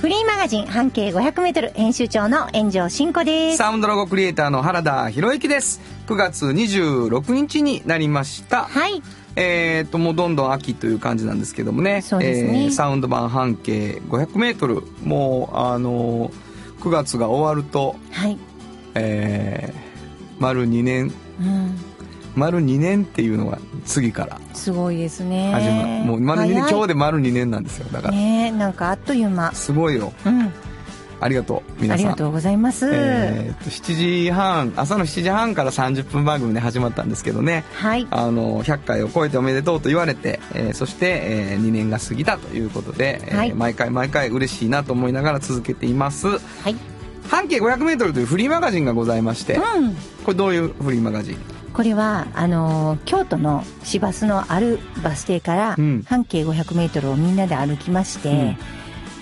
フリーマガジン半径 500m 編集長の炎上真子です。サウンドロゴクリエイターの原田博之です9月26日になりましたはい。えー、ともうどんどん秋という感じなんですけどもねそうですねえーサウンド版半径 500m もうあのー9月が終わると、はい。えー丸2年うん。丸2年っていうのが次からすごいですね。始まるもう丸2年今日で丸2年なんですよだから、ねなんかあっという間。すごいようん。ありがとう皆さんありがとうございます。えーと7時半朝の7時半から30分番組で始まったんですけどねはい。あの100回を超えておめでとうと言われて、えーそして、え2年が過ぎたということで、えーはい毎回毎回嬉しいなと思いながら続けていますはい。半径 500m というフリーマガジンがございまして、うん。これどういうフリーマガジン？これは、あのー京都の市バスのあるバス停からうん、半径 500m をみんなで歩きまして、うん。え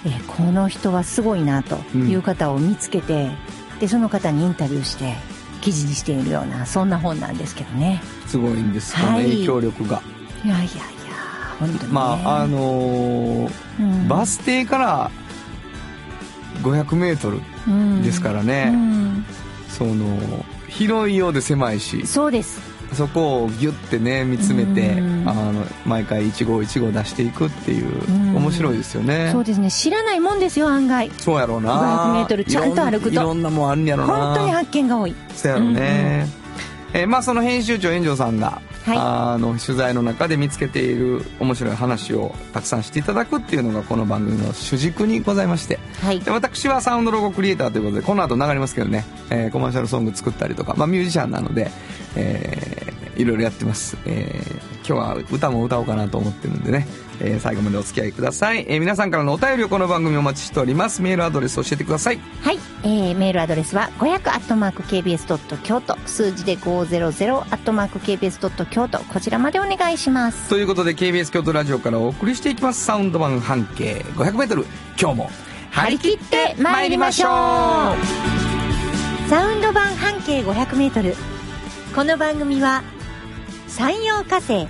ーこの人はすごいなという方を見つけて、で、その方にインタビューして、記事にしているような、そんな本なんですけどね。すごいんです、はい。この影響力が。いやいやいや、本当に、ね。まああのーうん。バス停から 500m ですからね、うん。その広いようで狭いし。そうです。そこをギュッてね見つめて、うん。あの毎回一号一号出していくっていう、ん。面白いですよね。そうですね。知らないもんですよ、案外。そうやろうな。500m ちゃんと歩くと。いろんなもんあるんやろうな。本当に発見が多い。そうやろうね、えーまあその編集長炎上さんが、はい。あの取材の中で見つけている面白い話をたくさんしていただくっていうのがこの番組の主軸にございまして。はい。で。私はサウンドロゴクリエイターということでこの後流れますけどね、えーコマーシャルソング作ったりとか、まあ、ミュージシャンなので、えーいろいろやってます、えー今日は歌も歌おうかなと思ってるんでね、えー最後までお付き合いください、えー皆さんからのお便りをこの番組お待ちしております。メールアドレス教えてください。はい。えー、メールアドレスは500アットマーク KBS ドット京都。数字で500アットマーク KBS ドット京都。こちらまでお願いします。ということで KBS 京都ラジオからお送りしていきます。サウンド版半径 500m 今日も張り切って参りましょう。サウンド版半径500メートル。この番組は山陽火星、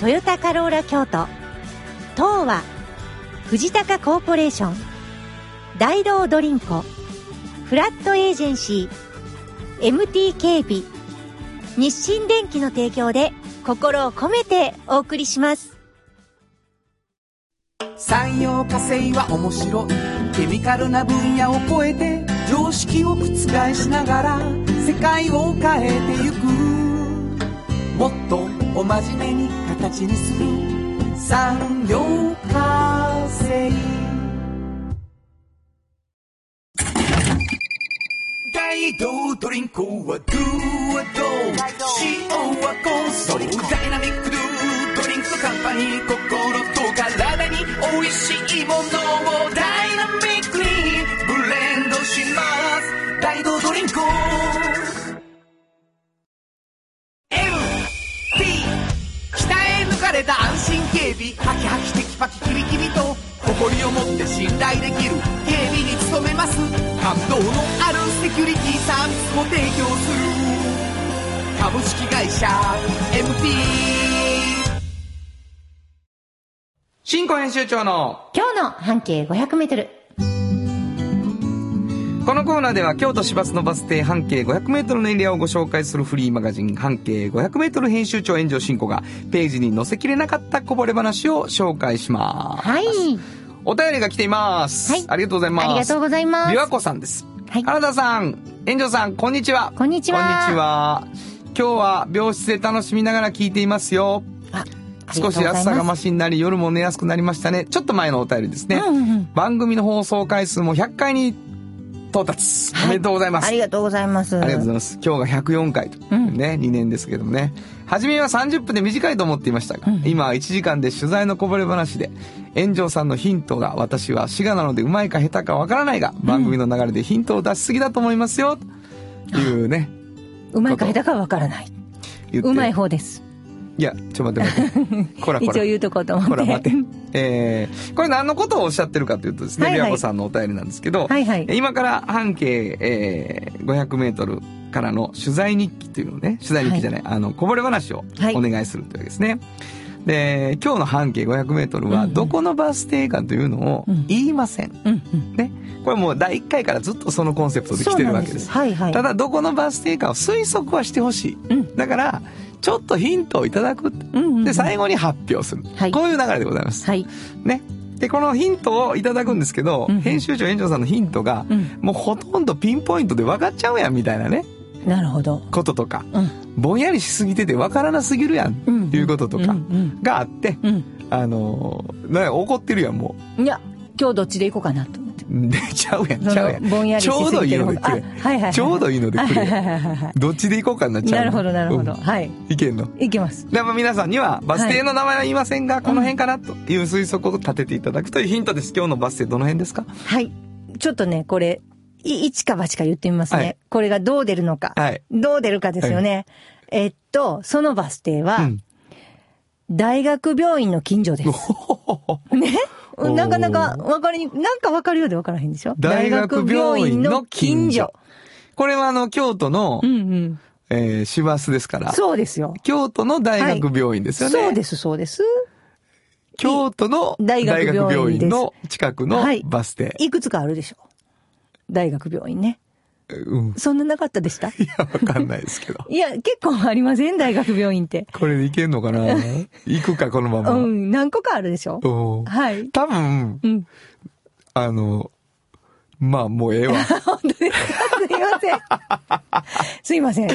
トヨタカローラ京都、東和、藤高コーポレーション、大道ドリンコ、フラットエージェンシー、MT 警備、日清電機の提供で心を込めてお送りします。産業化成は面白い。ケミカルな分野を超えて常識を覆しながら世界を変えてゆく。もっとお真面目に形にする。産業化成。大道ドリンクはドゥはド塩はコンソーダイナミックドゥドリンクカンパニー心と体に美味しいものをダイナミックにブレンドします。大道ドリンク誇りを持って信頼できる警備に努めます感動のあるセキュリティサービスも提供する株式会社 MT 新庫編集長の今日の半径500メートル。このコーナーでは京都市バスのバス停半径 500m のエリアをご紹介するフリーマガジン半径 500m 編集長炎上進行がページに載せきれなかったこぼれ話を紹介します。はい。お便りが来ています。はいありがとうございます。ありがとうございます琵琶湖さんです。はい原田さん、炎上さん、こんにちは。こんにちはこんにちは。今日は病室で楽しみながら聞いていますよ。あ少し暑さが増ししになり夜も寝やすくなりましたね。ちょっと前のお便りですね。うんうんうん番組の放送回数も100回に到達。おめでとうございます。ありがとうございます。ありがとうございます。今日が104回とね、2年ですけどもね。初めは30分で短いと思っていましたが、今は1時間で取材のこぼれ話で、炎上さんのヒントが私は滋賀なのでうまいか下手かわからないが、番組の流れでヒントを出しすぎだと思いますよ、というね、うまいか下手かわからない。うまい方です。いや、ちょっと待って待って。こらこら。一応言うとこうと思って。こら待って。えー、これ何のことをおっしゃってるかというとですね、はいはい琵琶湖さんのお便りなんですけど、はいはい今から半径、えー、500メートルからの取材日記というのをね、取材日記じゃない、あの、こぼれ話をはいお願いするというわけですね。で、今日の半径500メートルは、どこのバス停かというのをうん言いません。うんうん。ね。これもう第1回からずっとそのコンセプトで来てるわけです。はいはい。ただ、どこのバス停かを推測はしてほしい。うんだから、ちょっとヒントをいただく。うんうんうんで、最後に発表する。はいこういう流れでございます。はい。ね。で、このヒントをいただくんですけど、うん編集長園長さんのヒントが、うんもうほとんどピンポイントで分かっちゃうやんみたいなね、なるほど。こととか、うん。ぼんやりしすぎてて分からなすぎるやん、うんいうこととかがあって、うん。あのー、怒ってるやん、もいや、今日どっちで行こうかなと。で、ちゃうやん、そちゃうやん。ちょうどいいのでくれ。あはいはいはいちょうどいいのでくはいはいれ。はいはいはい。どっちで行こうかなっちゃう。なるほどなるほど。うんはい。いけんの？行きます。でも皆さんにはバス停の名前は言いませんが、この辺かなという推測を立てていただくというヒントです。今日のバス停どの辺ですか？はい。ちょっとね、これ、い一か八か言ってみますね。はいこれがどう出るのか。はいどう出るかですよね。えっと、そのバス停は、うん。大学病院の近所です。ね？なかなかわかりに、なんかわかるようでわからへんでしょ？大学病院の近所。これはあの、京都のう、んうん。えー、市バスですから。そうですよ。京都の大学病院ですよね。そうです、そうです。京都の大大学学病院の近くのはいバス停。いくつかあるでしょ？大学病院ね。うん。そんななかったでした？いや、わかんないですけど。いや、結構ありません？大学病院って。これでいけんのかな？行くか、このまま。うん、何個かあるでしょ？はい。多分う、ん。あの、まあ、もうええわ。本当ですか？すいません。すいません。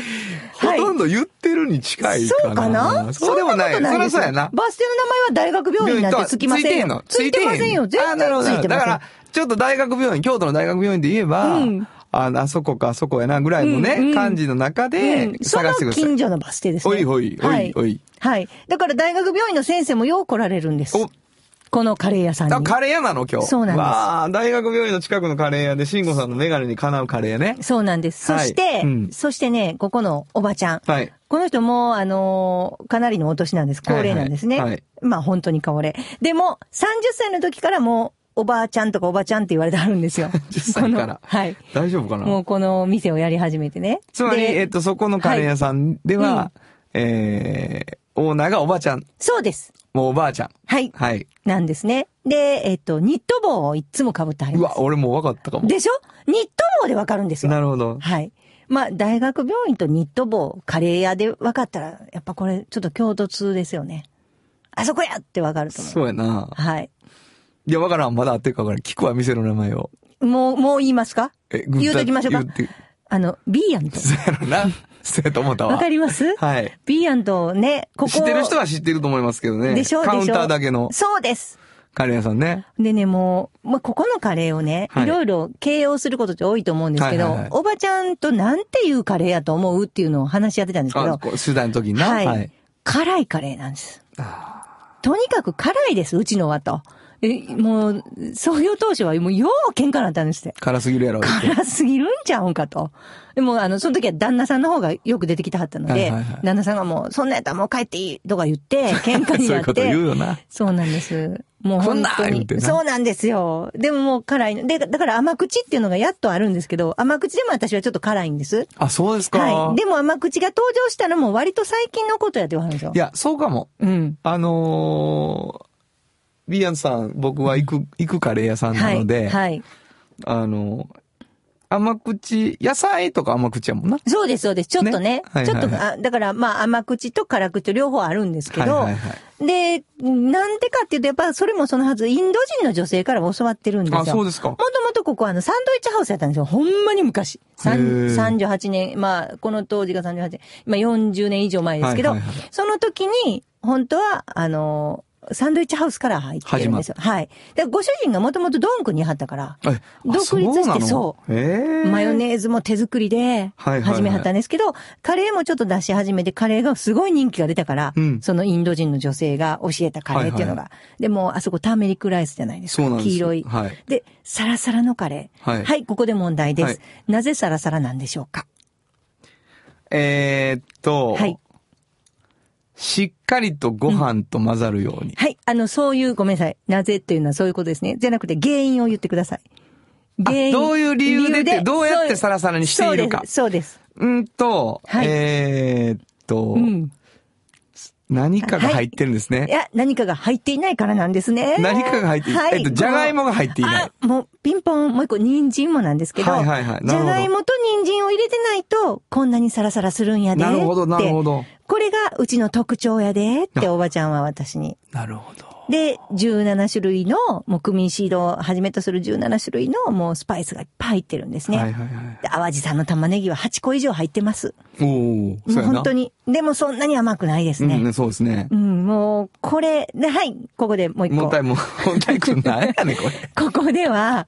ほとんど言ってるに近いかな。そうかな？そうでもない。そそうやな。バス停の名前は大学病院なんてつきませんよ。ついてんのついてませんよ。全あなるほど然ついてません。だから、ちょっと大学病院、京都の大学病院で言えば、うんああそこかあそこやなぐらいのね、うんうん感じの中で探してください。近所のバス停ですね。おいおいおいはいおいはい。だから大学病院の先生もよう来られるんです。おこのカレー屋さんに。あ、カレー屋なの今日。そうなんですわあ、大学病院の近くのカレー屋で、慎吾さんのメガネにかなうカレー屋ね。そうなんです。はいそして、うんそしてね、ここのおばちゃん。はい。この人も、あのーかなりのお年なんです。高齢なんですね。はいはいまあ本当に高齢。でも、30歳の時からもう、おばあちゃんとかおばちゃんって言われてあるんですよ。10歳からはい。大丈夫かな？もうこの店をやり始めてね。つまり、でえっと、そこのカレー屋さんでは、はいえー、オーナーがおばちゃん。そうです。もうおばあちゃん。はい。はい。なんですね。で、えっと、ニット帽をいつも被ってはりうわ、ます。俺もう分かったかも。でしょ？ニット帽でわかるんですよ。なるほど。はい。まあ、大学病院とニット帽、カレー屋で分かったら、やっぱこれ、ちょっと共通ですよね。あそこやって分かると思う。そうやな。はい。いや、わからん。まだ合ってるか分からん。聞くわ、店の名前を。もう、もう言いますか？え、言うときましょうか言って。あの、ビーアント。そうやろな。そうやと思ったわ。わかります？はい。ビーアントね、ここ。知ってる人は知ってると思いますけどね。でしょでしょカウンターだけのそうです。カレー屋さんね。でね、もう、まあ、ここのカレーをね、はいいろいろ形容することって多いと思うんですけど、はいはいはいおばちゃんとなんていうカレーやと思うっていうのを話し合ってたんですけあ、ど、こう取材の時にな。はい。辛いカレーなんです。とにかく辛いです、うちのはと。え、もう、創業当初はもうよう喧嘩なったんですって。辛すぎるやろ。辛すぎるんちゃうんかと。でも、あの、その時は旦那さんの方がよく出てきたはったので、はいはいはい旦那さんがもう、そんなんやったらもう帰っていいとか言って、喧嘩にそういうことなって。言うよな。そうなんです。もう本当にそうなんですよ。でももう辛いの。で、だから甘口っていうのがやっとあるんですけど、甘口でも私はちょっと辛いんです。あ、そうですか。はい。でも甘口が登場したのも割と最近のことやって言わはるんですよい。や、そうかも。うん。あのー、ビアンさん、僕は行く、行くカレー屋さんなはい。ので、はい。あの、甘口、野菜とか甘口やもんな。そうです、そうです。ちょっとね。ねはいちょっと、はいはあだからまあ甘口と辛口と両方あるんですけど、はいはいはい。で、なんでかっていうと、やっぱそれもそのはず、インド人の女性から教わってるんですよ。あ、そうですかも。ともとここはあの、サンドイッチハウスやったんですよ。ほんまに昔。さんへー38年、まあ、この当時が38年、まあ40年以上前ですけど、はいはいはいその時に、本当は、あの、サンドイッチハウスから入ってるんですよ。はい。で、ご主人がもともとドンクにいはったから、独立してそうへえ。マヨネーズも手作りではいはいはい始めはったんですけど、カレーもちょっと出し始めて、カレーがすごい人気が出たから、うんそのインド人の女性が教えたカレーっていうのが。はいでも、あそこターメリックライスじゃないですか。そうなんです黄色い。はいで、サラサラのカレー。はいここで問題です。はいなぜサラサラなんでしょうか？えーっと、はいしっかりとご飯と混ざるように。はい。あの、そういう、ごめんなさい。なぜっていうのはそういうことですね。じゃなくて原因を言ってください。あどういう理由でってどうやってサラサラにしているかそうです。うんと、はいえーっと、そうです。うん。何かが入ってるんですね。いや、何かが入っていないからなんですね。何かが入っていはいえっと、じゃがいもが入っていない。あ、もう、ピンポン、もう一個、人参もなんですけど、はいはいはいじゃがいもと人参を入れてないと、こんなにサラサラするんやで。なるほど、なるほど。ど。これがうちの特徴やで、っておばちゃんは私に。なるほど。で、17種類の、もうクミンシードをはじめとする17種類の、もうスパイスがいっぱい入ってるんですね。はいはいはい。で淡路さんの玉ねぎは8個以上入ってます。おおもう。本当に。でもそんなに甘くないですね。うんね、そうですねう。ん、もう、これ、で、はい、ここでもう一個。もったいも、もったいくんないやねん、これ。ここでは、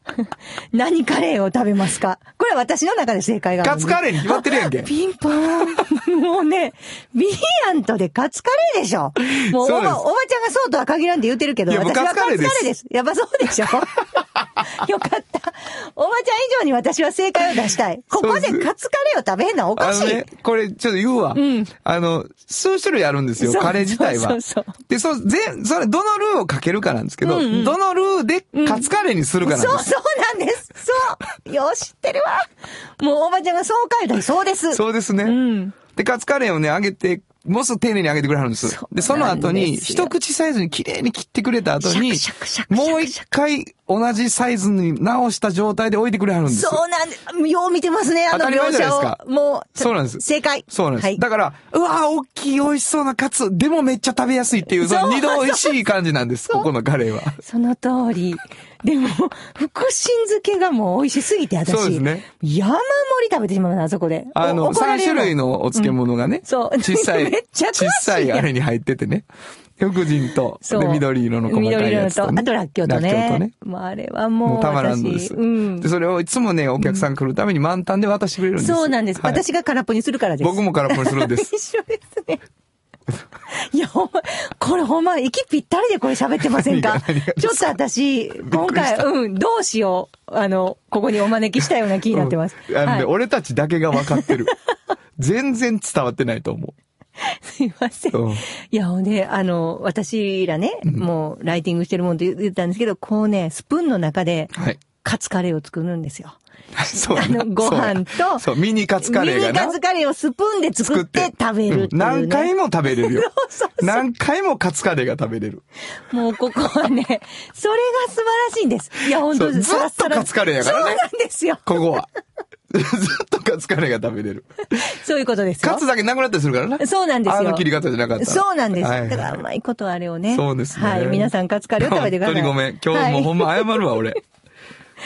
何カレーを食べますか？これは私の中で正解が。カツカレーに決まってるやんけ。ピンポーン。もうね、ビリヤントでカツカレーでしょ。もうおば、おばちゃんがそうとは限らんって言ってるけど、私はカツカレーです。やっぱそうでしょ？よかった。おばちゃん以上に私は正解を出したい。ここでカツカレーを食べへんのはおかしい。ね、これちょっと言うわ。んあの、数種類あるんですよ、カレー自体は。そうそうで、そう、全、それ、どのルーをかけるかなんですけど、うんうんどのルーでカツカレーにするかなんです。そうそうなんです。そう。よし、知ってるわ。もうおばちゃんがそう書いたらそうです。そうですね。うん。で、カツカレーをね、揚げて、もうすぐ丁寧に揚げてくれはるんですで、その後に、一口サイズに綺麗に切ってくれた後にもう一回同じサイズに直した状態で置いてくれはるんです。そうなんです。よう見てますね、あの描写をですか。もう、そうなんです正解。そうなんです。はい。だから、うわー大きい美味しそうなカツ、でもめっちゃ食べやすいっていう、その二度美味しい感じなんです、ここのカレーは。その通り。でも、福神漬けがもう美味しすぎて、私。そうですね。山盛り食べてしまうな、あそこで。あの、3お怒られる種類のお漬物がね、そう小さい、めっちゃ小さいあれに入っててね。福神と、で、緑色の細かいやつと、ね。あとらっきょうとね。らっきょうとね。もうあれはもうもうたまらんので私す。うんで、。それをいつもね、お客さん来るために満タンで渡してくれるんです。そうなんです。はい私が空っぽにするからです。僕も空っぽにするんです。一緒ですね。いや、ほんま、これほんま、息ぴったりでこれ喋ってませんか？ちょっと私、今回、うん、どうしよう。あの、ここにお招きしたような気になってます。うんあのね、はい、俺たちだけが分かってる。全然伝わってないと思すいません。う。うんいや、ほんで、あの、私らね、もう、ライティングしてるもんと言ったんですけど、こうね、スプーンの中で、はい。カツカレーを作るんですよ。そうやあのご飯とそうそう、ミニカツカレーがな。ミニカツカレーをスプーンで作って食べるっていう、ねうん何回も食べれるよ。そうそう何回もカツカレーが食べれる。もうここはね、それが素晴らしいんです。いや、本当そうずっとカツカレーやからねそうなんですよ。ここは。ずっとカツカレーが食べれる。そういうことですよ。カツだけなくなったりするからな。そうなんですよ。あの切り方じゃなかったらそうなんです。はいはいだからうまいことあれをね。そうですね。はい。皆さんカツカレーを食べてください。本当にごめん。今日もうほんま謝るわ、俺。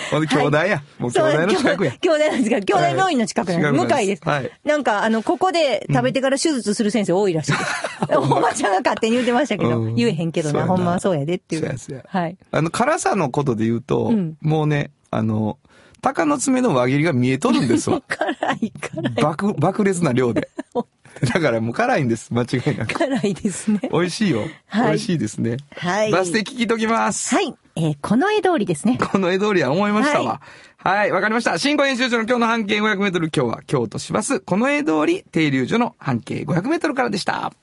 ほんで、兄弟や。もう兄弟の近くや。兄弟なんですが、兄弟病院の近くなんです。はい向かいです。はいなんか、あの、ここで食べてから手術する先生多いらしいです。おばちゃんが勝手に言ってましたけど、うん言えへんけどな、ほんまはそうやでっていう。はい。あの、辛さのことで言うと、うんもうね、あの、鷹の爪の輪切りが見えとるんですわ。辛い、辛い。爆、爆裂な量で。だからもう辛いんです。間違いなく。辛いですね。美味しいよ。はい美味しいですね。はいバス停聞きときます。はい。えーこの絵通りですね。この江通りは思いましたわは。はい、わ、かりました。新語編集長の今日の半径500メートル、今日は京都市バス、この江通り停留所の半径500メートルからでした。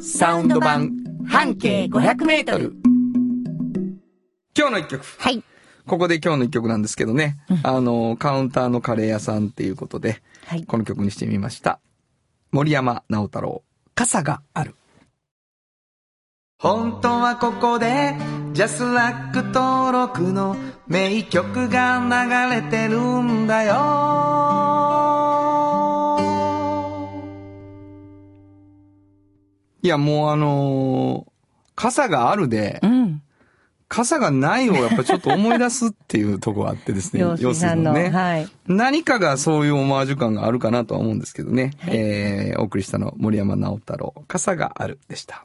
サウンド版半径500メートル。今日の一曲。はい。ここで今日の一曲なんですけどね。あの、カウンターのカレー屋さんっていうことで、はい。この曲にしてみました。森山直太朗、傘がある。本当はここで、ジャスラック登録の名曲が流れてるんだよ。いや、もうあのー傘があるでう、ん。傘がないをやっぱちょっと思い出すっていうところがあってですね。要するにね。はい。何かがそういうオマージュ感があるかなとは思うんですけどね。えー、お送りしたの森山直太朗、傘があるでした。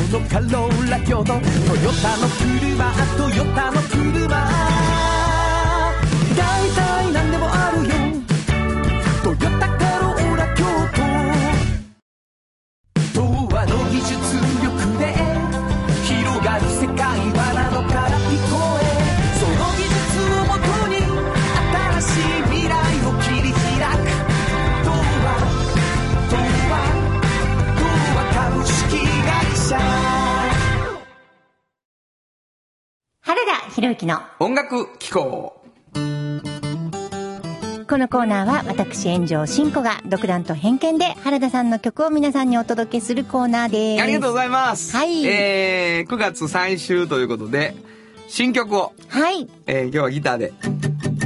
のカローラ京都トヨタの車トヨタの車。大体原田博之の音楽機構。このコーナーは私炎上真子が独断と偏見で原田さんの曲を皆さんにお届けするコーナーです。ありがとうございます。はいえー、9月最終ということで、新曲を、はい。えー、今日はギターで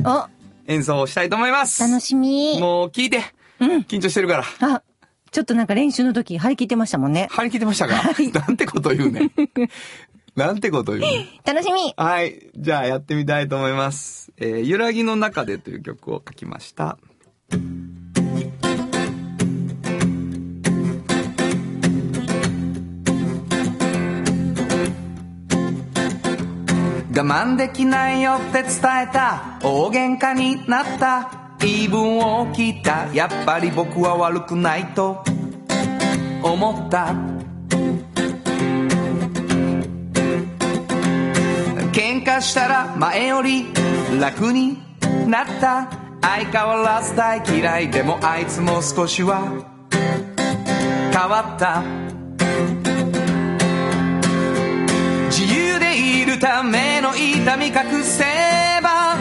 お、演奏したいと思います。楽しみ。もう聞いて。緊張してるから。あ、ちょっとなんか練習の時張り切ってましたもんね。張り切ってましたか、なんてこと言うね。なんてこと言うね。楽しみ。はい。じゃあやってみたいと思います。えー、揺らぎの中でという曲を書きました。我慢できないよって伝えた大喧嘩になった言い分を聞いたやっぱり僕は悪くないと思った喧嘩したら前より楽になった。相変わらず大嫌いでもあいつも少しは変わった。自由でいるための痛み隠せば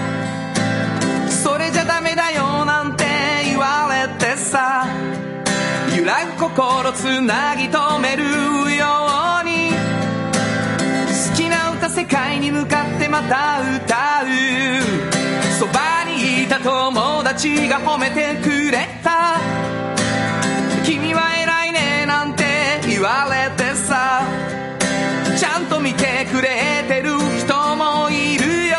それじゃダメだよなんて言われてさ揺らぐ心つなぎ止めるよ。世界に向かってまた歌う。そばにいた友達が褒めてくれた。君は偉いねなんて言われてさ。ちゃんと見てくれてる人もいるよ。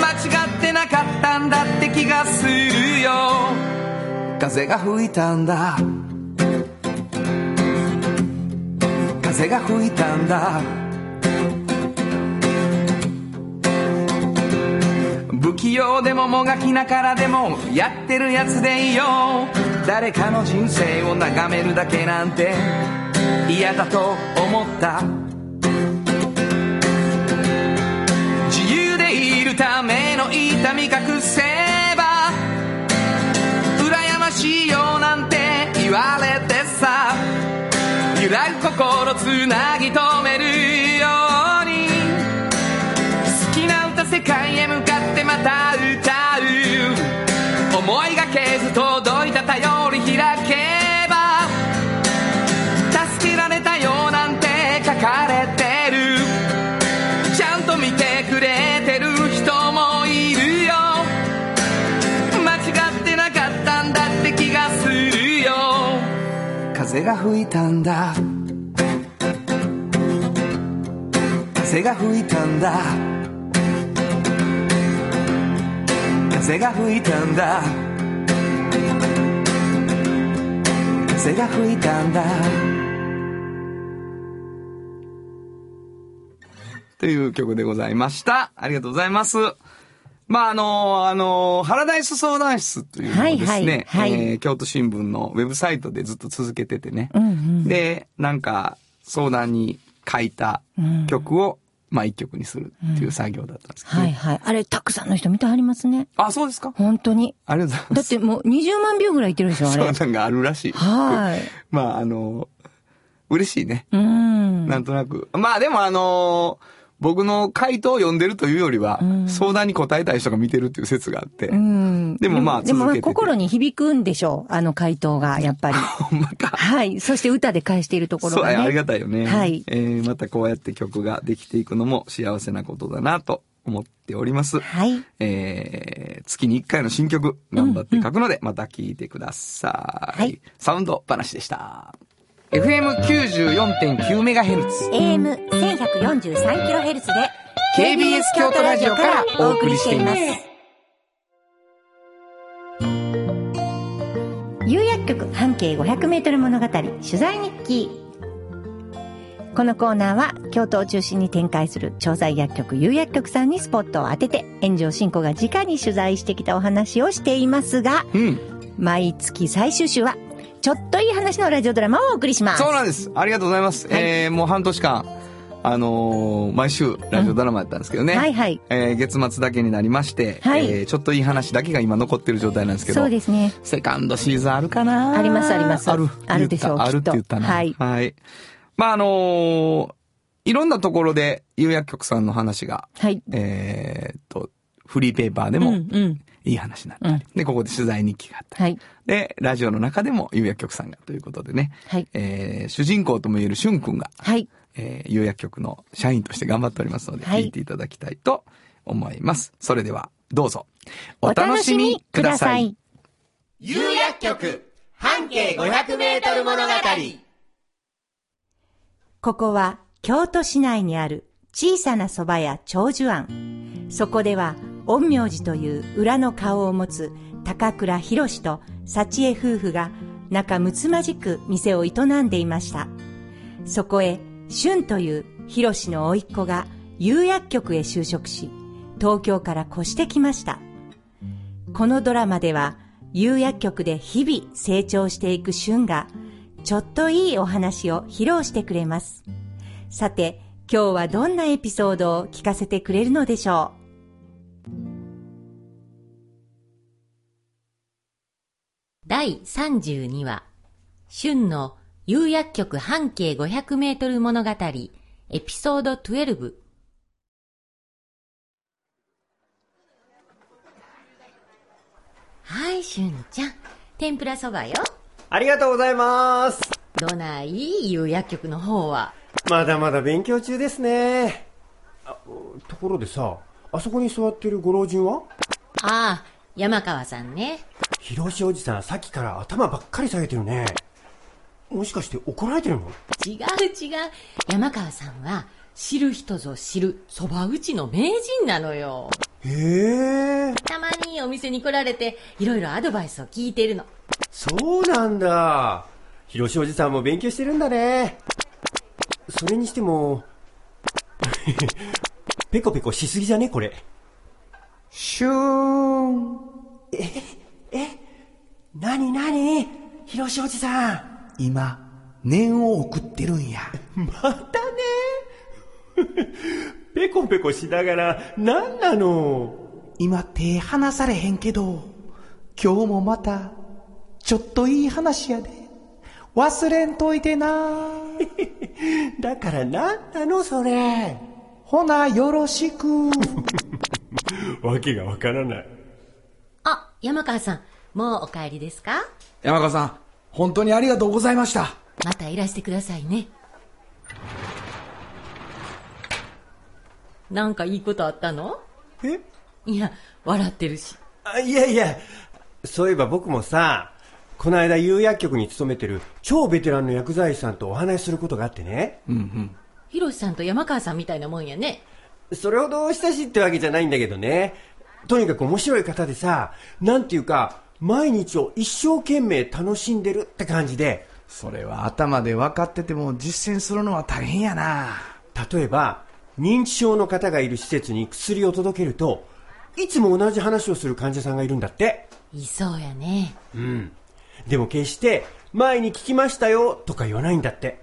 間違ってなかったんだって気がするよ。風が吹いたんだ。風が吹いたんだ。不器用でももがきながらでもやってるやつでいいよ。誰かの人生を眺めるだけなんて嫌だと思った。自由でいるための痛み隠せ。風が吹いたんだ風が吹いたんだ風が吹いたんだ風が吹いたんだという曲でございました。ありがとうございます。まあ、あの、あの、ハラダイス相談室というのをですね、はいはいはいえー京都新聞のウェブサイトでずっと続けててね。うんうん。で、なんか、相談に書いた曲を、まあ、一曲にするっていう作業だったんですけど、はいはい。あれ、たくさんの人見てはりますね。あ、そうですか？本当に。ありがとうございます。だってもう20万秒ぐらいいってるでしょ、あれ。そうなんかあるらしい。はい。まあ、あの、嬉しいね。うん。なんとなく。まあでもあのー僕の回答を読んでるというよりは、相談に答えたい人が見てるっていう説があって。うん。でもまあでも続けてて心に響くんでしょう。あの回答が、やっぱり。ほんまか。はい。そして歌で返しているところそう、がね。ありがたいよね。はいえーまたこうやって曲ができていくのも幸せなことだなと思っております。はい。えー月に1回の新曲、頑張って書くので、また聴いてください。はいサウンド話でした。FM94.9MHz。AM1143kHz で KBS 京都ラジオからお送りしています。有薬局半径 500m 物語取材日記このコーナーは京都を中心に展開する調剤薬局有薬局さんにスポットを当てて炎上進行が直に取材してきたお話をしていますがうん。毎月最終週はちょっといい話のラジオドラマをお送りしますそうなんです。ありがとうございます。はいえーもう半年間、あのー毎週ラジオドラマやったんですけどね。はいはいえー月末だけになりまして、はいえーちょっといい話だけが今残ってる状態なんですけど。そうですねセカンドシーズンあるかな？ありますありますある？あるでしょうあるって言ったな。はいはい。まあ、あのーいろんなところで有薬局さんの話が、はいえーっと、フリーペーパーでうもんうんいい話になった。り、で、ここで取材日記があったり、はい。で、ラジオの中でも有薬局さんがということでね、はい。えー主人公とも言えるしゅんくんが、はい。えー有薬局の社員として頑張っておりますので、はい。聞いていただきたいと思います。それでは、どうぞ。お楽しみください。有薬局半径500メートル物語。ここは京都市内にある小さな蕎麦屋長寿庵。そこでは、陰陽師という裏の顔を持つ高倉博士と幸恵夫婦が仲睦まじく店を営んでいました。そこへ、俊という博士の甥っ子が有薬局へ就職し、東京から越してきました。このドラマでは、有薬局で日々成長していく俊が、ちょっといいお話を披露してくれます。さて、今日はどんなエピソードを聞かせてくれるのでしょう？第32話、春の有薬局半径500メートル物語、エピソード12。はい、春ちゃん。天ぷらそばよ。ありがとうございます。どない？有薬局の方は。まだまだ勉強中ですね。あところでさ、あそこに座ってるご老人は？ああ、山川さんね。広しおじさんさっきから頭ばっかり下げてるね。もしかして怒られてるの？違う違う。山川さんは、知る人ぞ知る蕎麦打ちの名人なのよ。へえ、たまにお店に来られて、いろいろアドバイスを聞いてるの。そうなんだ。広しおじさんも勉強してるんだね。それにしても、ペコペコしすぎじゃね？これ。シューン。なになに広しおじさん。今念を送ってるんや。またね。ペコペコしながら何なの？今手離されへんけど今日もまたちょっといい話やで。忘れんといてな。だから何なのそれ？ほなよろしくわけがわからない。あ、山川さん、もうお帰りですか？山川さん本当にありがとうございました。またいらしてくださいね。なんかいいことあったの？え？いや、笑ってるし。あいやいや。そういえば僕もさこの間有薬局に勤めてる超ベテランの薬剤師さんとお話しすることがあってね。ひろしさんと山川さんみたいなもんやね。それほど親しいってわけじゃないんだけどね。とにかく面白い方でさなんていうか毎日を一生懸命楽しんでるって感じで。それは頭で分かってても実践するのは大変やな。例えば認知症の方がいる施設に薬を届けるといつも同じ話をする患者さんがいるんだって。いそうやね。うん。でも決して前に聞きましたよとか言わないんだって。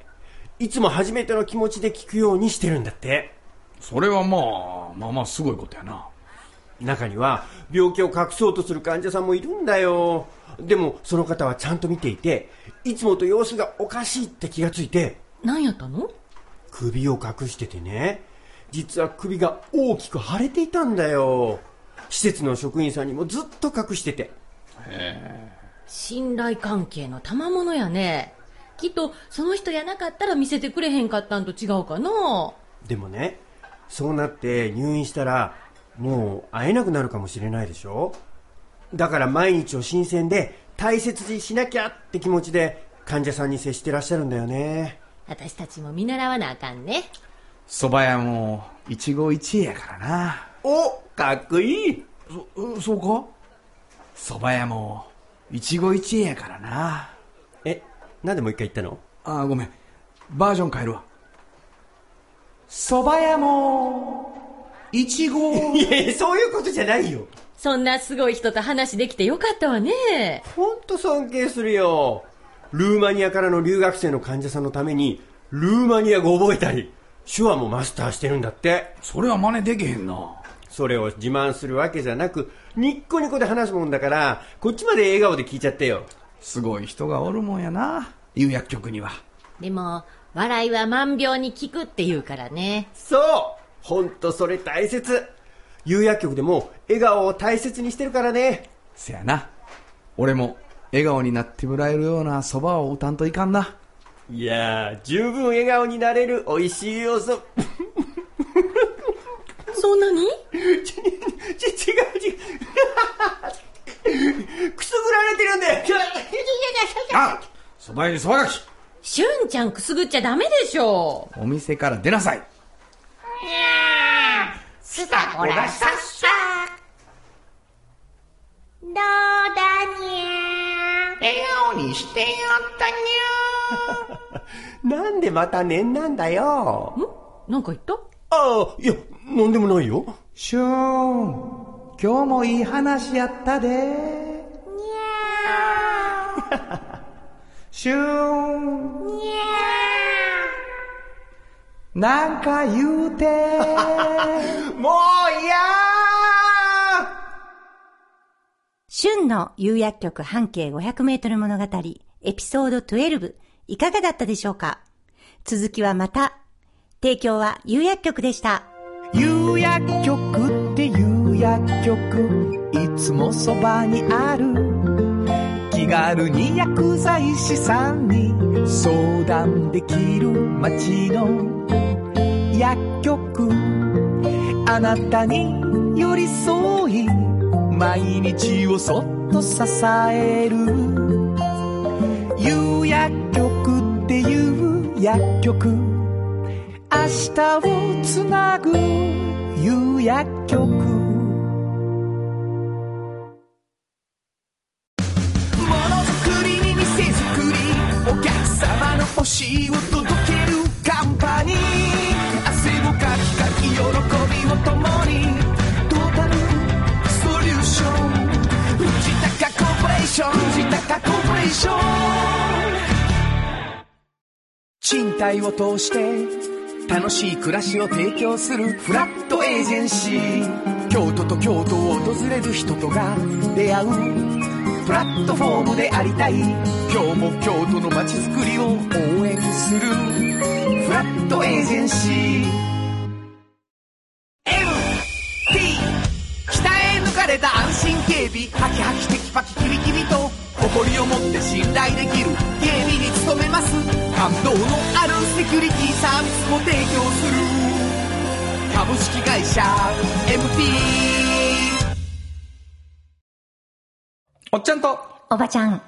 いつも初めての気持ちで聞くようにしてるんだってそれはまあまあまあすごいことやな中には病気を隠そうとする患者さんもいるんだよでもその方はちゃんと見ていていつもと様子がおかしいって気がついて何やったの？首を隠しててね実は首が大きく腫れていたんだよ。施設の職員さんにもずっと隠してて。信頼関係の賜物やね。きっと、その人やなかったら見せてくれへんかったんと違うかな。でもね、そうなって入院したら、もう会えなくなるかもしれないでしょ？だから毎日を新鮮で大切にしなきゃって気持ちで患者さんに接してらっしゃるんだよね。私たちも見習わなあかんね。蕎麦屋も一期一会やからな。おかっこいいそ、そうか？蕎麦屋も一期一会やからな。え、なんでもう一回言ったの？あー、ごめん。バージョン変えるわ。蕎麦屋も、いちご。いやそういうことじゃないよ。そんなすごい人と話できてよかったわね。ほんと尊敬するよ。ルーマニアからの留学生の患者さんのために、ルーマニア語を覚えたり、手話もマスターしてるんだって。それは真似できへんな。それを自慢するわけじゃなく、ニッコニコで話すもんだから、こっちまで笑顔で聞いちゃってよ。すごい人がおるもんやな。有薬局には。でも、笑いは万病に効くって言うからね。そうほんとそれ大切有薬局でも笑顔を大切にしてるからね。せやな。俺も笑顔になってもらえるような蕎麦を歌んといかんな。いやー、十分笑顔になれる美味しい要素。そんなに？ち、ち、違う違う。くすぐられてるんで。あ蕎麦屋に蕎麦がきしゅんちゃんくすぐっちゃダメでしょ。お店から出なさい。どうだにゃ笑顔にしてやったにゃ なんでまた念なんだよ。なんか言った？ああ、いや、なんでもないよ。シューン、今日もいい話やったで。シューン、なんか言うて。もう嫌春の有薬局半径500メートル物語エピソード12いかがだったでしょうか？続きはまた。提供は有薬局でした。有薬局っていう薬局いつもそばにある気軽に薬剤師さんに相談できる街の薬局。あなたに寄り添い毎日をそっと支える。有薬局っていう薬局。明日をつなぐ夕薬局。の欲しいを届けるカンパニー。汗をかきかき喜びを共にトータルソリューション藤高コーポレーション藤高コーポレーション。賃貸を通して楽しい暮らしを提供するフラットエージェンシー。京都と京都を訪れる人とが出会うプラットフォームでありたい。今日も京都の街づくりを応援する。フラットエージェンシー。MT 北へ抜かれた安心警備。ハキハキテキパキキビキビと。誇りを持って信頼できる。警備に努めます。感動のあるセキュリティサービスも提供する。株式会社 MT おっちゃんとおばちゃん。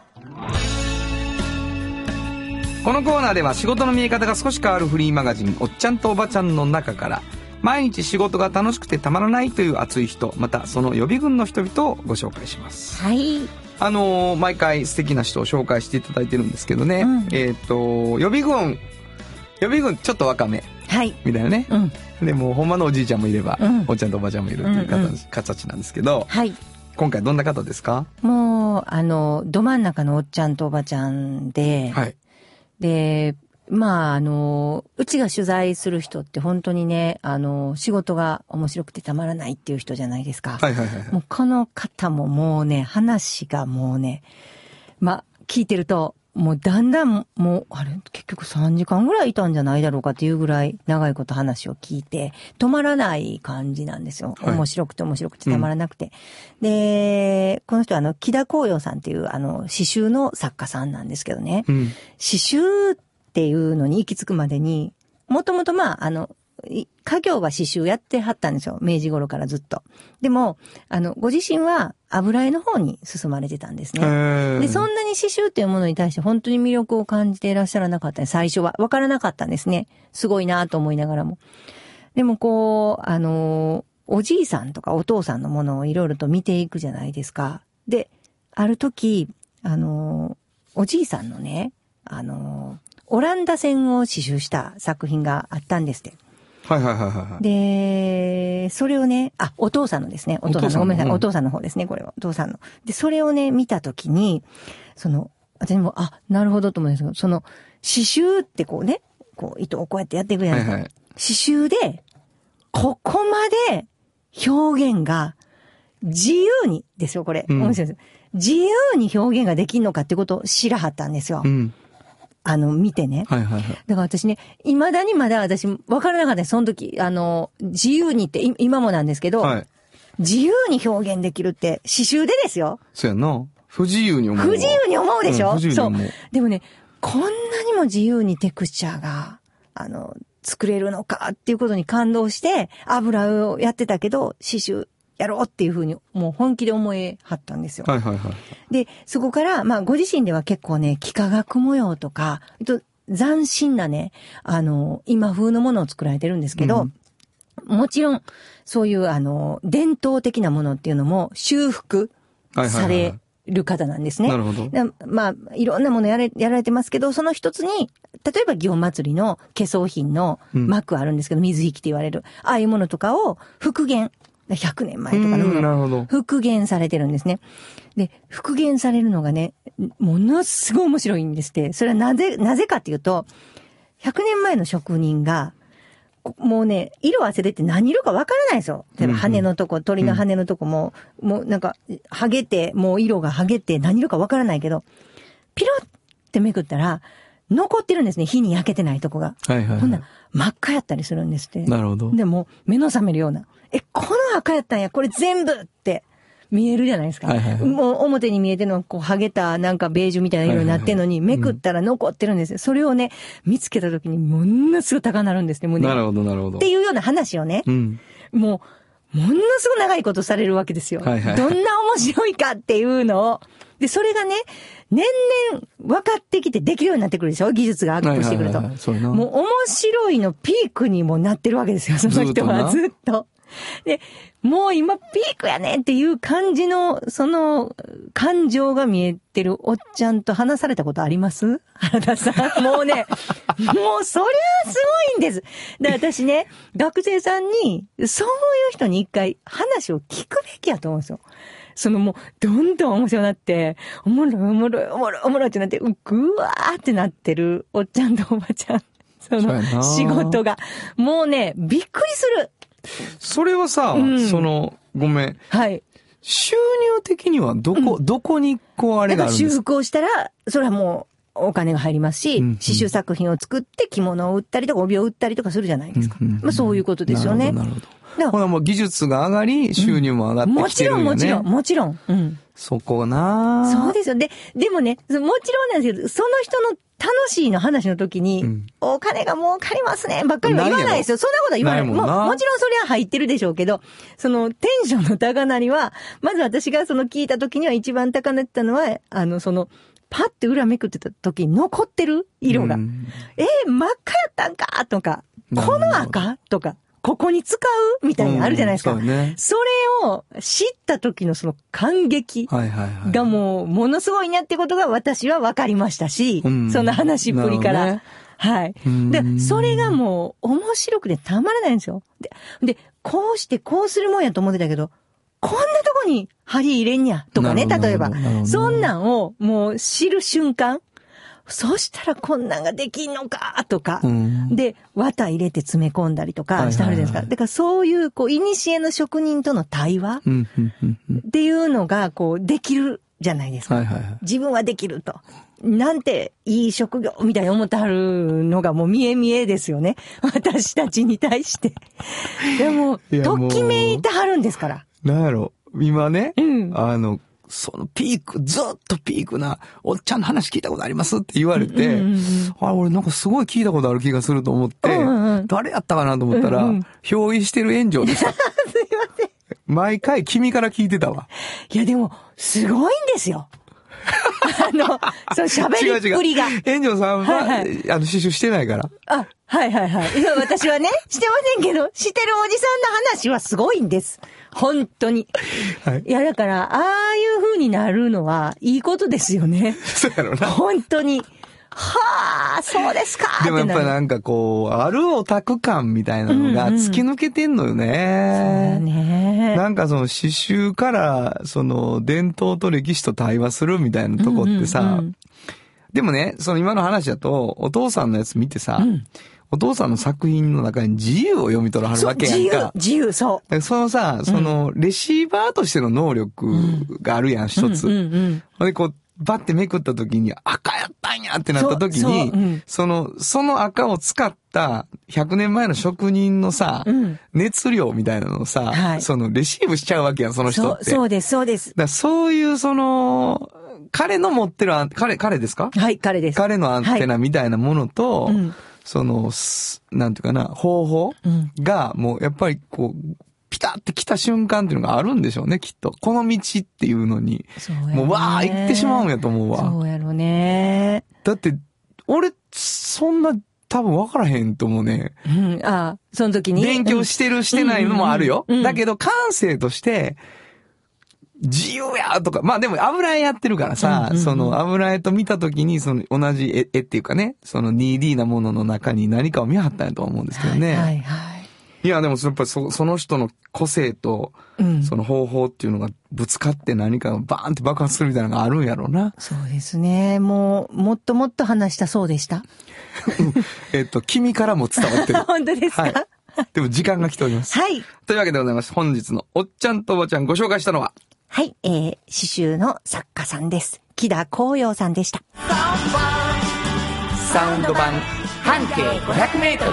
このコーナーでは仕事の見え方が少し変わるフリーマガジン「おっちゃんとおばちゃん」の中から毎日仕事が楽しくてたまらないという熱い人またその予備軍の人々をご紹介しますはい。あのー毎回素敵な人を紹介していただいてるんですけどね、うんえっ、と予備軍予備軍ちょっと若めはい。みたいなね、うん。でもうほんまのおじいちゃんもいれば、うんおっちゃんとおばちゃんもいるっていう形なんですけどはい。今回どんな方ですか？もう、あの、ど真ん中のおっちゃんとおばちゃんで、はい。で、まあ、あの、うちが取材する人って本当にね、あの、仕事が面白くてたまらないっていう人じゃないですか。はいはいはいはい。もうこの方ももうね、話がもうね、まあ、聞いてると、もうだんだん、もう、あれ、結局3時間ぐらいいたんじゃないだろうかっていうぐらい長いこと話を聞いて、止まらない感じなんですよ。はい面白くて面白くてたまらなくて。で、この人はあの、木田光陽さんっていうあの、詩集の作家さんなんですけどね。うん。詩集っていうのに行き着くまでに、もともとまあ、あの、い家業は詩集やってはったんですよ。明治頃からずっと。でも、あの、ご自身は油絵の方に進まれてたんですね。へで、そんなに刺繍っていうものに対して本当に魅力を感じていらっしゃらなかったね最初は。わからなかったんですね。すごいなと思いながらも。でもこう、あの、おじいさんとかお父さんのものをいろいろと見ていくじゃないですか。で、ある時、あの、おじいさんのね、あの、オランダ戦を刺繍した作品があったんですって。はいはいはいはい。で、それをね、あ、お父さんのですね。お父さんの、ごめんなさい。うんお父さんの方ですね、これは。お父さんの。で、それをね、見たときに、その、私も、あ、なるほどと思うんですけど、その、刺繍ってこうね、こう、糸をこうやってやっていくじゃないですか。はいはい刺繍で、ここまで表現が自由にですよ、これ。うん面白いです。自由に表現ができんのかってことを知らはったんですよ。うん。あの、見てね。はいはいはい。だから私ね、未だにまだ私、わからなかったです。その時、あの、自由にって、い今もなんですけど、はい。自由に表現できるって、刺繍でですよ。そうやんな。不自由に思うわ。不自由に思うでしょ、うんそう。でもね、こんなにも自由にテクスチャーが、あの、作れるのかっていうことに感動して、油絵をやってたけど、刺繍やろうっていうふうに、もう本気で思えはったんですよ。はいはいはい。で、そこから、まあ、ご自身では結構ね、幾何学模様とか、と斬新なね、あの、今風のものを作られてるんですけど、もちろん、そういう、あの、伝統的なものっていうのも修復はいはいはいされる方なんですね。なるほど。だまあ、いろんなものやれ、やられてますけど、その一つに、例えば祇園祭りの化粧品の幕あるんですけど、水引って言われる。ああいうものとかを復元。100年前とかのものど復元されてるんですね。で、復元されるのがね、ものすごい面白いんですって。それはなぜ、なぜかっていうと、100年前の職人が、こもうね、色あせてって何色かわからないですよ。例えば羽のとこ、鳥の羽のとこも、もうなんか、剥げて、もう色が剥げて何色かわからないけど、ピロってめくったら、残ってるんですね。火に焼けてないとこが。はいはいはほんなら真っ赤やったりするんですって。い。なるほど。でも、目の覚めるような。え、この赤やったんや、これ全部って見えるじゃないですか。はいはいはいもう表に見えてるの、こう、剥げた、なんかベージュみたいな色になってるのに、はいはいはいめくったら残ってるんですよ。それをね、見つけた時に、ものすごい高鳴るんですね、胸がなるほどなるほどって。いうような話をね、うん。もう、ものすごい長いことされるわけですよ。はいはいはいどんな面白いかっていうのを。で、それがね、年々分かってきてできるようになってくるでしょ？技術がアップしてくると。はいはいはいそうやなもう面白いのピークにもなってるわけですよ、その人はずずっと。で、もう今ピークやねっていう感じの、その、感情が見えてるおっちゃんと話されたことあります？原田さん。もうね、もうそりゃすごいんです。で、私ね、学生さんに、そういう人に一回話を聞くべきやと思うんですよ。そのもう、どんどん面白くなって、おもろいおもろいおもろいおもろいってなって、ぐわーってなってるおっちゃんとおばちゃん。その仕事が。もうね、びっくりする。それはさ、うんその、ごめん。はい。収入的にはどこ、どこにこうあれがあるんですか？復をしたら、それはもう、お金が入りますし、うんうん刺繍作品を作って着物を売ったりとか帯を売ったりとかするじゃないですか。うんうんうんまあそういうことですよね。なるほど。ほらもう技術が上がり、収入も上がってきてるんよね。ちろんもちろん、もちろん。うん。そこなそうですよ。で、でもね、そもちろんなんですけど、その人の楽しいの話の時に、うんお金が儲かりますね、ばっかりは言わないですよ。そんなことは言わない。もももちろんそれは入ってるでしょうけど、そのテンションの高鳴りは、まず私がその聞いた時には一番高鳴ってたのは、あの、その、パッて裏めくってた時に残ってる色が。うんえー真っ赤やったんかとか、この赤とか、ここに使う？みたいなのあるじゃないですか。うんそうねそれを知った時のその感激。がもう、ものすごいなってことが私は分かりましたし、うんその話っぷりから。ねはい。うんで、それがもう面白くてたまらないんですよ。で、で、こうしてこうするもんやと思ってたけど、こんなとこに針入れんや、とかね、例えば。そんなんをもう知る瞬間、そしたらこんなんができんのか、とか。うんで、綿入れて詰め込んだりとかしてはるじゃないですか。だからそういう、こう、古の職人との対話っていうのが、こう、できるじゃないですか。はいはいはい。自分はできると。なんていい職業みたいに思ってはるのがもう見え見えですよね。私たちに対して。でも、ときめいてはるんですから。なんやろ、今ね、うんあの、そのピーク、ずっとピークな、おっちゃんの話聞いたことありますって言われて、うんうんうんあ、俺なんかすごい聞いたことある気がすると思って、うんうんうん誰やったかなと思ったら、うんうん憑依してる炎上でした。すいません。毎回君から聞いてたわ。いや、でも、すごいんですよ。あの、そう、喋りっぷりが。炎上さんは、はいはあの、刺繍してないから。あ、はいはいはい。いや、私はね、してませんけど、してるおじさんの話はすごいんです。本当に。はい。いや、だから、ああいう風になるのは、いいことですよね。そうやろな。本当に。はあ、そうですかでもやっぱりななんかこう、あるオタク感みたいなのがうんうん突き抜けてんのよね。ねなんかその刺繍から、その伝統と歴史と対話するみたいなとこってさ、うんうんうんでもね、その今の話だと、お父さんのやつ見てさ、うんお父さんの作品の中に自由を読み取らはるそうわけや自由んか、。自由、そだからそのさ、その、レシーバーとしての能力があるやん、う。一つ。うんうんで、こう、バッてめくった時に赤やったんやってなった時そうに、そううんその、その赤を使った100年前の職人のさ、うん熱量みたいなのをさ、はいその、レシーブしちゃうわけやん、その人そう、って。そうです、そうです。だそういう、その、彼の持ってる彼、彼ですか？はい、彼です。彼のアンテナみたいなものと、うんその、すなんていうかな、方法うんが、もうやっぱりこう、ピタって来た瞬間っていうのがあるんでしょうね、きっと。この道っていうのに、そうもうわー行ってしまうんやと思うわ。そうやろね。だって、俺、そんな多分分からへんと思うね。うん、あその時に。勉強してるしてないのもあるよ。うんうんうんだけど感性として、自由やとか、まあでも油絵やってるからさ、うんうんうんその油絵と見たときに、その同じ絵絵っていうかね、その 2D なものの中に何かを見張ったんやと思うんですけどね。はい、はい、はい。いや、でもやっぱりそその人の個性と、うん。その方法っていうのがぶつかって何かがバーンって爆発するみたいなのがあるんやろうな。そうですね。もう、もっともっと話したそうでした。えっと、君からも伝わってる。本当ですか？はい。でも時間が来ております。はい。というわけでございます。本日のおっちゃんとおばちゃんご紹介したのは、はい、えー、詩集の作家さんです。木田光陽さんでした。サウンド版半径500メートル。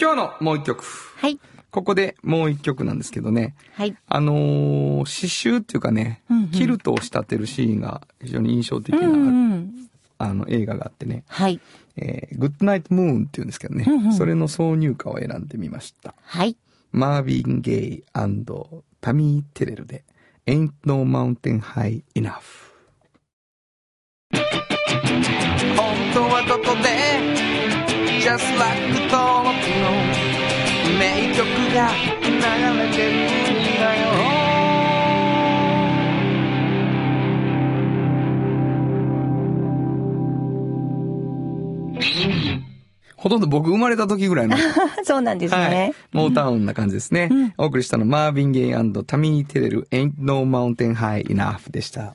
今日のもう一曲。はい。ここでもう一曲なんですけどね。はい。あのー刺繍っていうかね、うんうんキルトを仕立てるシーンが非常に印象的な、うんうん。あの映画があってね、はい。えー、グッドナイトムーンっていうんですけどね、うんうんそれの挿入歌を選んでみました。はい。マービン・ゲイタミー・テレルで Ain't No Mountain High Enough 本当はどこで Just like 登録の名曲が流れてるほとんど僕生まれた時ぐらいの そうなんですはいね。。モータウンな感じですね。お送りしたのマービン・ゲイタミー・テレル Ain't No Mountain High Enough でした。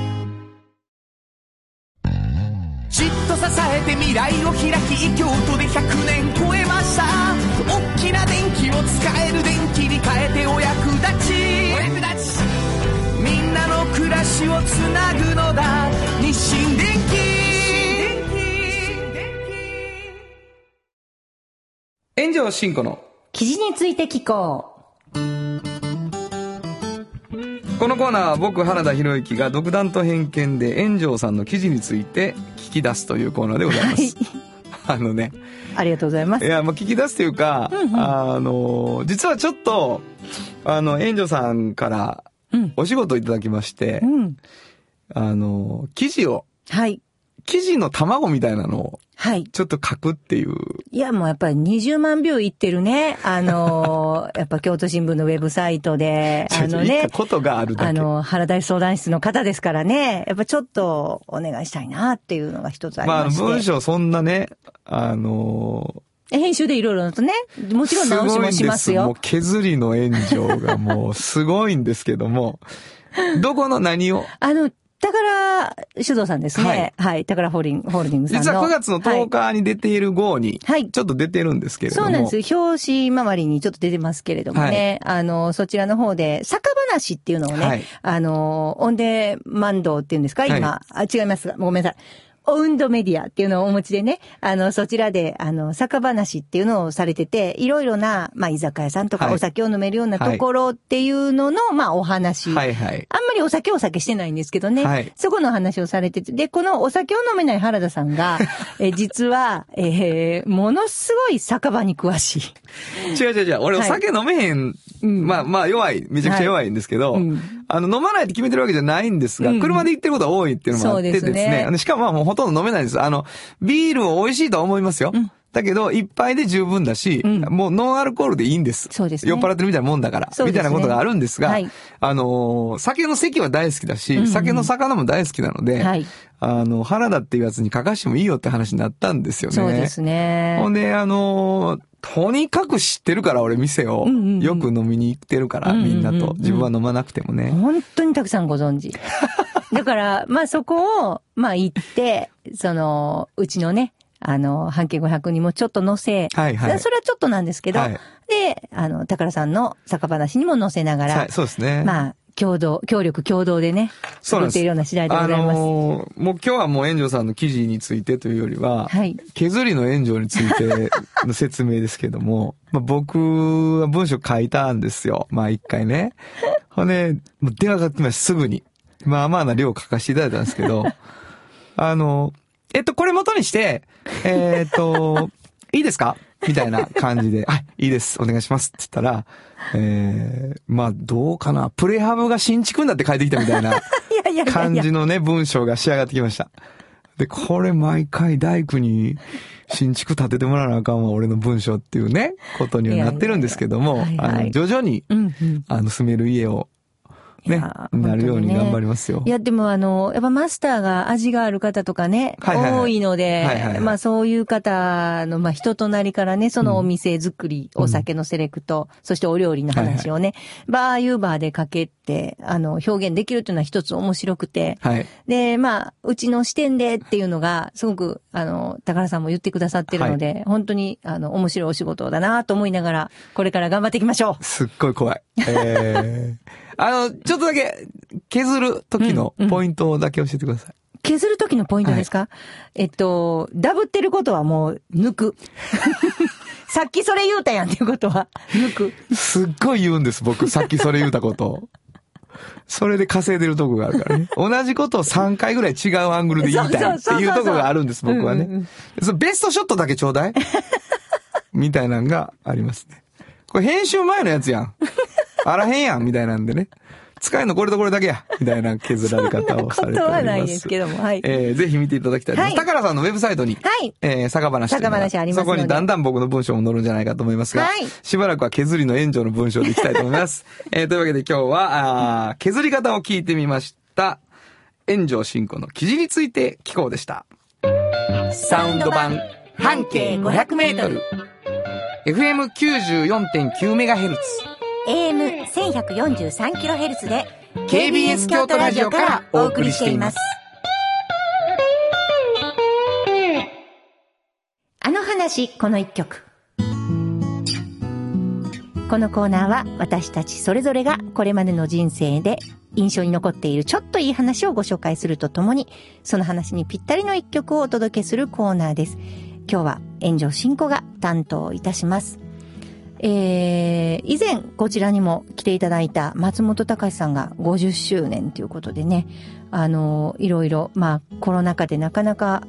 と支えて未来を開き京都で100年超えました。大きな電気を使える電気に変えてお役立ち。お役立ち。みんなの暮らしをつなぐのだ。日清電気炎上真子の。記事について聞ここのコーナーは僕原田博之が独断と偏見で炎上さんの記事について聞き出すというコーナーでございます。あのね、う。ありがとうございます。いや、もう聞き出すというか、あの、実はちょっと、あの、炎上さんからうん。お仕事いただきましてう、ん。あの、記事を、はい。記事の卵みたいなのをはい。ちょっと書くっていう。いや、もうやっぱり20万秒いってるね。あのー やっぱ京都新聞のウェブサイトで、あのね言った、ことがあるだけ。あの、原大相談室の方ですからね、やっぱちょっとお願いしたいなっていうのが一つありまあ、あのまして。文章そんなね、あの編集でいろいろとね、もちろん直しもしますごいんですもうよ。削りの炎上がもうすごいんですけども、どこの何を？あの、宝酒造さんですね。はい。宝ホールディンホールディングスさんの。実は9月の10日に出ている号に、はいちょっと出てるんですけれども。そうなんです。表紙周りにちょっと出てますけれどもね。あの、そちらの方で、酒話っていうのをね、はいあの、オンデマンドっていうんですか今、はあ、違います。ごめんなさい。オウンドメディアっていうのをお持ちでね、あの、そちらで、あの、酒話っていうのをされてて、いろいろな、まあ、居酒屋さんとかはいお酒を飲めるようなところっていうのの、まあ、お話。はいはい。あんまりお酒お酒してないんですけどね。はいそこの話をされてて。で、このお酒を飲めない原田さんが、え実は、えーものすごい酒場に詳しい。違う違う違う。俺おはい酒飲めへん。うんまあまあ弱い。めちゃくちゃ弱いんですけど、はいうんあの飲まないって決めてるわけじゃないんですが、うん車で行ってることが多いっていうのもあってですね。そうですねしかもまあもうほとんど飲めないんです。あの、ビールを美味しいとは思いますよ。うんだけど、一杯で十分だし、うんもうノンアルコールでいいんです。そうですね酔っ払ってるみたいなもんだから、ねみたいなことがあるんですが、はいあのー酒の席は大好きだし、うんうん酒の魚も大好きなので、はいあの、原田っていうやつに書かしてもいいよって話になったんですよね。そうですね。ほんで、あのーとにかく知ってるから、俺店を。うんうんうんよく飲みに行ってるから、うんうんうんみんなと。自分は飲まなくてもね。本当にたくさんご存知。だから、まあそこを、まあ行って、その、うちのね、あの、半径500にもちょっと載せ、はいはいそれはちょっとなんですけど、はいで、あの、宝さんの酒話にも載せながら、はいそうですね。まあ、共同、協力共同でね、そうなんです作っているような次第でごあざいます。のーもう今日はもう炎上さんの記事についてというよりは、はい削りの炎上についての説明ですけども、まあ、僕は文章書いたんですよ。まあ一回ね。ほんで、もう電話かかってきました、すぐに。まあまあな量書かせていただいたんですけど、あの、えっと、これ元にして、えーっと、いいですか？みたいな感じで、はい、いいです、お願いしますって言ったら、えー、まあどうかな、プレハブが新築になって帰ってきたみたいな。感じ。のね、文章が仕上がってきました。で、これ毎回大工に新築建ててもらわなあかんわ、俺の文章っていうね、ことにはなってるんですけども、いやいやはいはいあの、徐々に、うんうん。あの、住める家を、ねなるように頑張りますよ。いや、でもあの、やっぱマスターが味がある方とかね、はいはいはい多いので、はいはいはいまあそういう方の、まあ人となりからね、そのお店作り、お酒のセレクト、そしてお料理の話をね、バーユーバーでかけて、あの、表現できるというのは一つ面白くて、はい。で、まあ、うちの視点でっていうのが、すごく、あの、高田さんも言ってくださってるので、本当に、あの、面白いお仕事だなと思いながら、これから頑張っていきましょう。すっごい怖い。えー、あの、ちょっとだけ、削る時のポイントだけ教えてください。削る時のポイントですか、えっと、ダブってることはもう抜く。さっきそれ言うたやんっていうことは抜く。すっごい言うんです、僕。さっきそれ言うたことを。それで稼いでるとこがあるからね。同じことを3回ぐらい違うアングルで言いたいっていうとこがあるんです、僕はうんうんうね。そのベストショットだけちょうだいみたいなのがありますね。これ編集前のやつやん。あらへんやん、みたいなんでね。使えるのこれとこれだけや、みたいな削られ方をされております。そんなことはないですけどもはいえーぜひ見ていただきたいと思います。はい高良さんのウェブサイトに、はいえー、酒話酒話ありますそこにだんだん僕の文章も載るんじゃないかと思いますが、はいしばらくは削りの炎上の文章でいきたいと思います。えーというわけで今日は、あー削り方を聞いてみました。炎上進行の記事について聞こうでした。サウンド版半径500メートル。FM94.9 メガヘルツ。AM1143kHz で KBS 京都ラジオからお送りしています。あの話、この一曲。このコーナーは私たちそれぞれがこれまでの人生で印象に残っているちょっといい話をご紹介するとともに、その話にぴったりの一曲をお届けするコーナーです。今日は炎上進行が担当いたします。えー、以前こちらにも来ていただいた松本隆さんが50周年ということでね、あの、いろいろ、まあコロナ禍でなかなか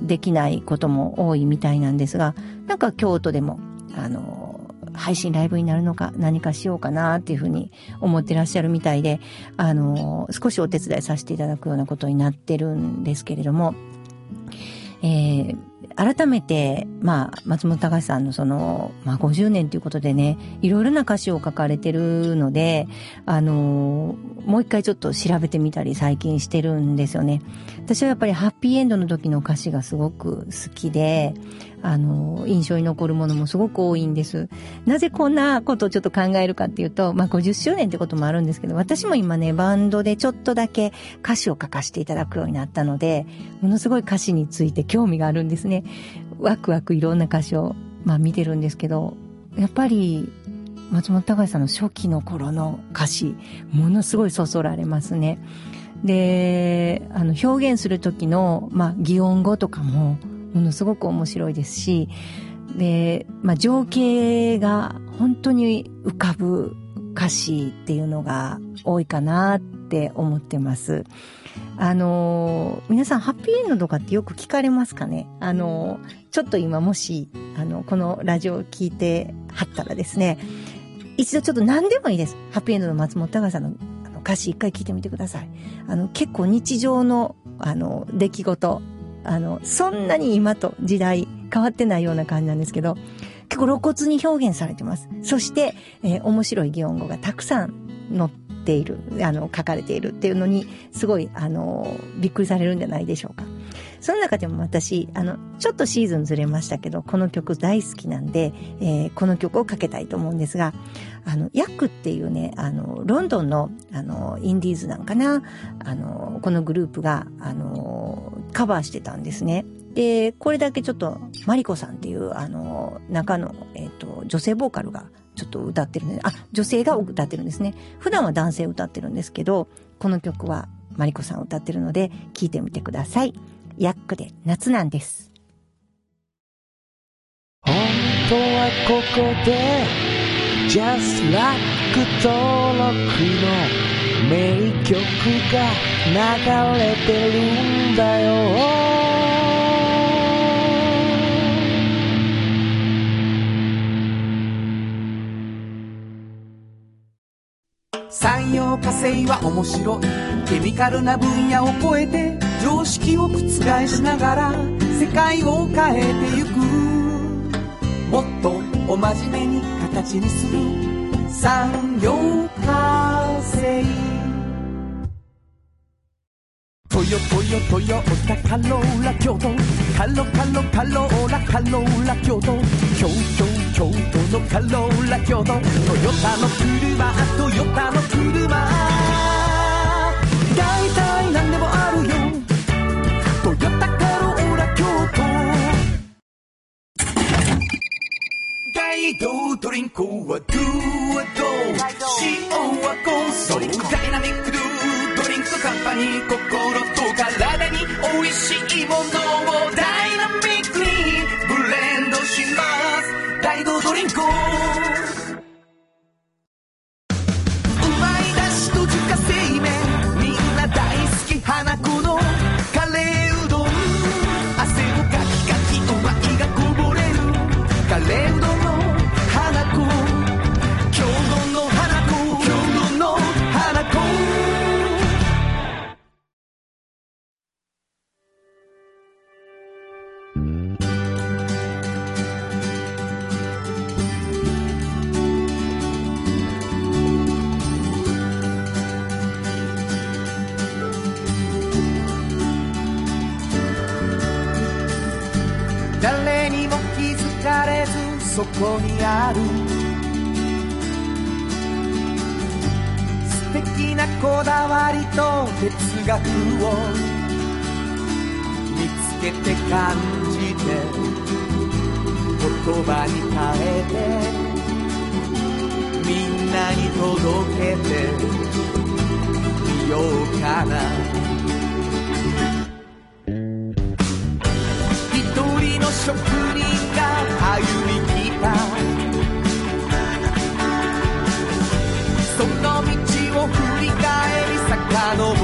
できないことも多いみたいなんですが、なんか京都でも、あの、配信ライブになるのか何かしようかなっていうふうに思ってらっしゃるみたいで、あの、少しお手伝いさせていただくようなことになってるんですけれども、えー改めて、まあ、松本隆さんのその、まあ、50年ということでね、いろいろな歌詞を書かれてるので、あのもう一回ちょっと調べてみたり最近してるんですよね。私はやっぱりハッピーエンドの時の歌詞がすごく好きで、あの、印象に残るものもすごく多いんです。なぜこんなことをちょっと考えるかっていうと、まあ、50周年ってこともあるんですけど、私も今ね、バンドでちょっとだけ歌詞を書かせていただくようになったので、ものすごい歌詞について興味があるんですね。ワクワクいろんな歌詞を、まあ、見てるんですけど、やっぱり、松本隆さんの初期の頃の歌詞、ものすごいそそられますね。で、あの、表現する時の、まあ、擬音語とかも、ものすごく面白いですし、で、まあ、情景が本当に浮かぶ歌詞っていうのが多いかなって思ってます。あの、皆さんハッピーエンドとかってよく聞かれますかね？あの、ちょっと今もし、あの、このラジオを聞いてはったらですね、一度ちょっと何でもいいです。ハッピーエンドの松本隆さんの歌詞一回聞いてみてください。あの、結構日常の、あの、出来事、あの、そんなに今と時代変わってないような感じなんですけど、結構露骨に表現されてます。そして、えー、面白い擬音語がたくさん載っている、あの、書かれているっていうのに、すごい、あの、びっくりされるんじゃないでしょうか。その中でも私、あの、ちょっとシーズンずれましたけど、この曲大好きなんで、えー、この曲をかけたいと思うんですが、あの、ヤックっていうね、あの、ロンドンの、あの、インディーズなんかな、あの、このグループが、あの、カバーしてたんですね。で、これだけちょっと、マリコさんっていう、あの、中の、えっ、ー、と、女性ボーカルがちょっと歌ってるんで、あ、女性が歌ってるんですね。普段は男性歌ってるんですけど、この曲はマリコさん歌ってるので、聴いてみてください。ヤックで夏なんです。本当はここで Just Like 登録の名曲が流れてるんだよ産業化成は面白いケミカルな分野を超えて常識を覆しながら世界を変えてゆく。もっとお真面目に形にする。産業化成。トヨトヨトヨタカローラ京都。カロカロカローラカローラ京都。京都京都のカローラ京都。トヨタの車トヨタの車。大道ドリンクはドゥはド。塩はコンソダイナミックドゥドリンクカンパニー心と体に美味しい。哲学を見つけて感じて言葉に変えてみんなに届けてみようかな。一人の職人が歩みその道を振り返り遡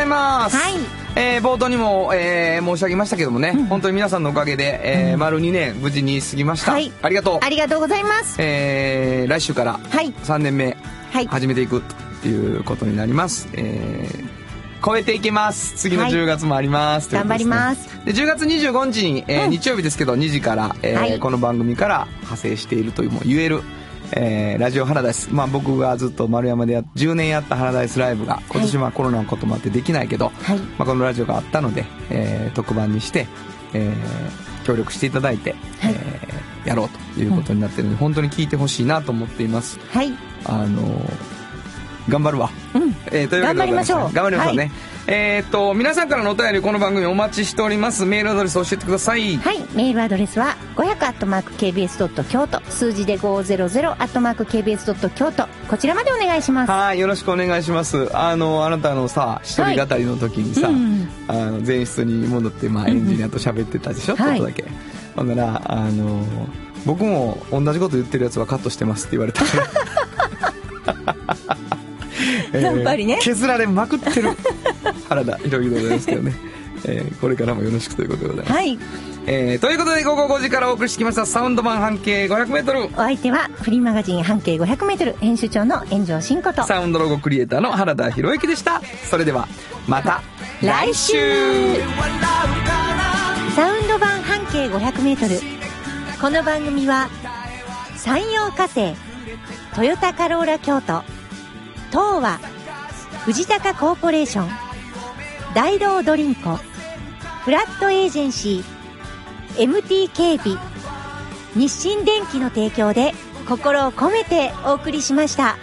います。はいえー冒頭にも、えー申し上げましたけどもね、本当に皆さんのおかげで、えー丸2年無事に過ぎました。はいありがとう。ありがとうございますえー来週からはい3年目はい始めていくということになります。えー超えていきます。次のはい10月もあります。といすね頑張りますで10月25日に、えーうん日曜日ですけど2時から、えーはいこの番組から派生しているというもう言える、えーラジオハラダイス、まあ、僕がずっと丸山でや10年やったハラダイスライブが今年はコロナのこともあってできないけど、はい。まあ、このラジオがあったので、えー特番にして、えー協力していただいて、はい。えーやろうということになってるので、本当に聞いてほしいなと思っています。はい。あのー頑張るわ、うん。えーというわけで頑張りましょう。頑張りましょうね、はいえーっと皆さんからのお便りこの番組お待ちしております。メールアドレス教えてください。はい、メールアドレスは500 k b s 京都。数字で500 k b s 京都。こちらまでお願いします。はい。よろしくお願いします。あのあなたのさ一人語りの時にさ、うん。あの前室に戻って、まあ、エンジニアと喋ってたでしょ、ちょっとだけ。ほんならあの僕も同じこと言ってるやつはカットしてますって言われたから。えーやっぱりね。削られまくってる原田博之でございますけどね、えーこれからもよろしくということでございます、はい。えーということで午後5時からお送りしてきましたサウンド版半径 500m お相手はフリーマガジン半径 500m 編集長の炎上真子と。サウンドロゴクリエイターの原田博之でした。それではまた来週。サウンド版半径 500m この番組は山陽火星トヨタカローラ京都東和藤高コーポレーション大道ドリンクフラットエージェンシー。MT 警備日清電機の提供で心を込めてお送りしました。